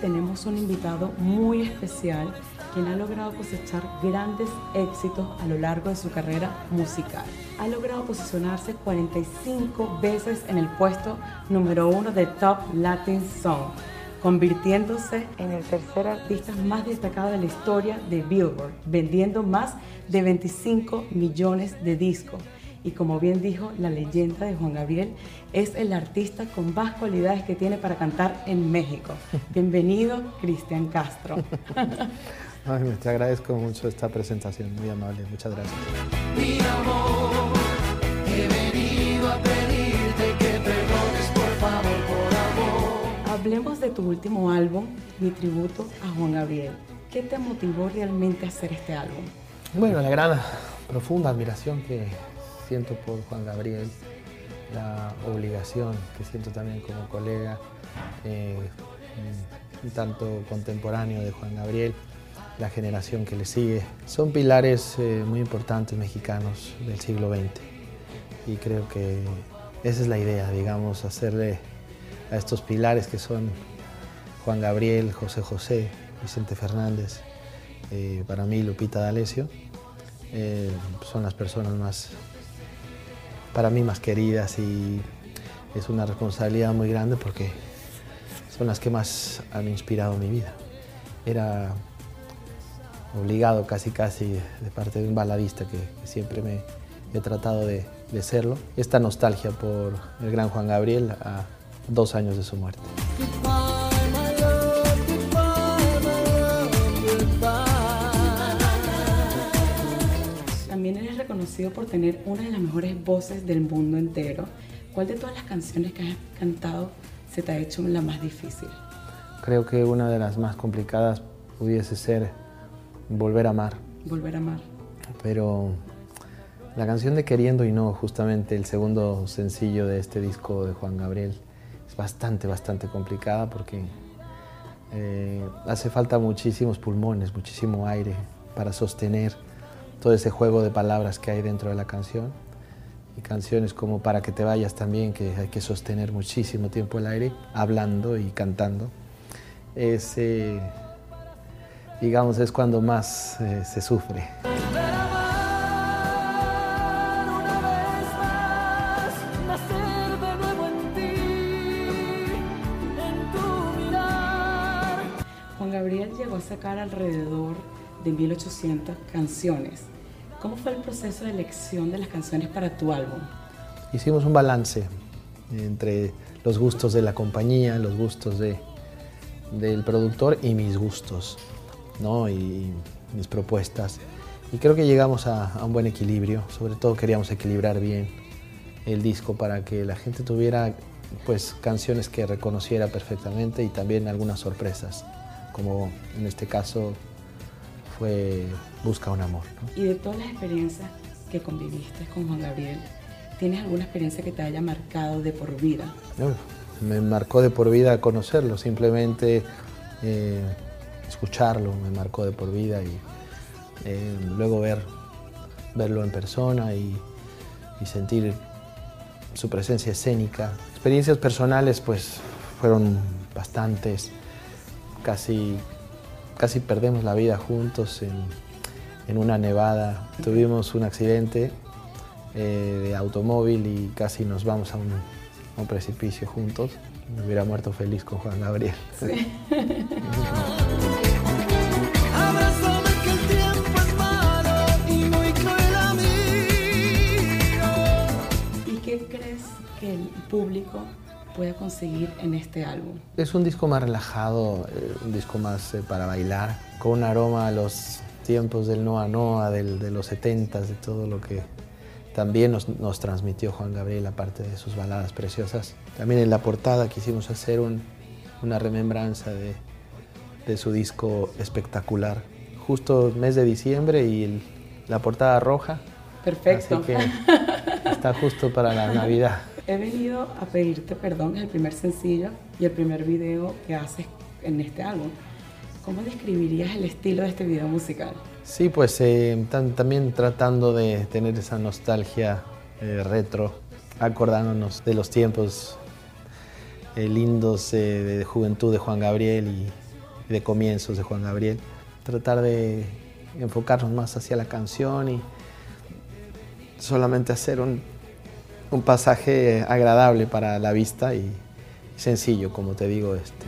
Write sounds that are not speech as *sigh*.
tenemos un invitado muy especial quien ha logrado cosechar grandes éxitos a lo largo de su carrera musical. Ha logrado posicionarse 45 veces en el puesto número uno de Top Latin Song, convirtiéndose en el tercer artista más destacado de la historia de Billboard, vendiendo más de 25 millones de discos y como bien dijo la leyenda de Juan Gabriel, es el artista con más cualidades que tiene para cantar en México. *laughs* Bienvenido, Cristian Castro. *laughs* te agradezco mucho esta presentación, muy amable, muchas gracias. Mi amor, he venido a pedirte que perdones por favor, por amor. Hablemos de tu último álbum, Mi tributo a Juan Gabriel. ¿Qué te motivó realmente a hacer este álbum? Bueno, la gran, profunda admiración que siento por Juan Gabriel, la obligación que siento también como colega, eh, tanto contemporáneo de Juan Gabriel, la generación que le sigue. Son pilares eh, muy importantes mexicanos del siglo XX y creo que esa es la idea, digamos, hacerle a estos pilares que son Juan Gabriel, José José, Vicente Fernández, eh, para mí Lupita D'Alessio, son las personas más para mí más queridas y es una responsabilidad muy grande porque son las que más han inspirado mi vida. Era obligado casi casi de parte de un baladista que, siempre me he tratado de, de serlo. Esta nostalgia por el gran Juan Gabriel a dos años de su muerte. Conocido por tener una de las mejores voces del mundo entero. ¿Cuál de todas las canciones que has cantado se te ha hecho la más difícil? Creo que una de las más complicadas pudiese ser Volver a amar. Volver a amar. Pero la canción de Queriendo y No, justamente el segundo sencillo de este disco de Juan Gabriel, es bastante, bastante complicada porque eh, hace falta muchísimos pulmones, muchísimo aire para sostener todo ese juego de palabras que hay dentro de la canción. Y canciones como Para que te vayas también, que hay que sostener muchísimo tiempo el aire, hablando y cantando. Ese, digamos, es cuando más eh, se sufre. Juan Gabriel llegó a sacar alrededor de 1800 canciones. ¿Cómo fue el proceso de elección de las canciones para tu álbum? Hicimos un balance entre los gustos de la compañía, los gustos de, del productor y mis gustos, ¿no? y mis propuestas. Y creo que llegamos a, un buen equilibrio, sobre todo queríamos equilibrar bien el disco para que la gente tuviera pues canciones que reconociera perfectamente y también algunas sorpresas, como en este caso fue Busca un amor. Y de todas las experiencias que conviviste con Juan Gabriel, ¿tienes alguna experiencia que te haya marcado de por vida? me marcó de por vida conocerlo, simplemente eh, escucharlo me marcó de por vida y eh, luego ver, verlo en persona y, y sentir su presencia escénica. Experiencias personales pues fueron bastantes, casi casi perdemos la vida juntos en, una nevada. Tuvimos un accidente eh, de automóvil y casi nos vamos a un, precipicio juntos. Me hubiera muerto feliz con Juan Gabriel. ¿Y qué crees que el público puede conseguir en este álbum? Es un disco más relajado, eh, un disco más eh, para bailar, con un aroma a los tiempos del Noa Noa, del, de los 70 de todo lo que también nos, nos, transmitió Juan Gabriel, aparte de sus baladas preciosas. También en la portada quisimos hacer un, una remembranza de, de, su disco espectacular. Justo mes de diciembre y la portada roja. Perfecto. Así que *laughs* está justo para la Navidad. He venido a pedirte perdón, es el primer sencillo y el primer video que haces en este álbum. ¿Cómo describirías el estilo de este video musical? Sí, pues eh, también tratando de tener esa nostalgia eh, retro, acordándonos de los tiempos eh, lindos de juventud de Juan Gabriel de comienzos de Juan Gabriel. Tratar de enfocarnos más hacia la canción y solamente hacer un, un pasaje agradable para la vista y sencillo, como te digo. Este.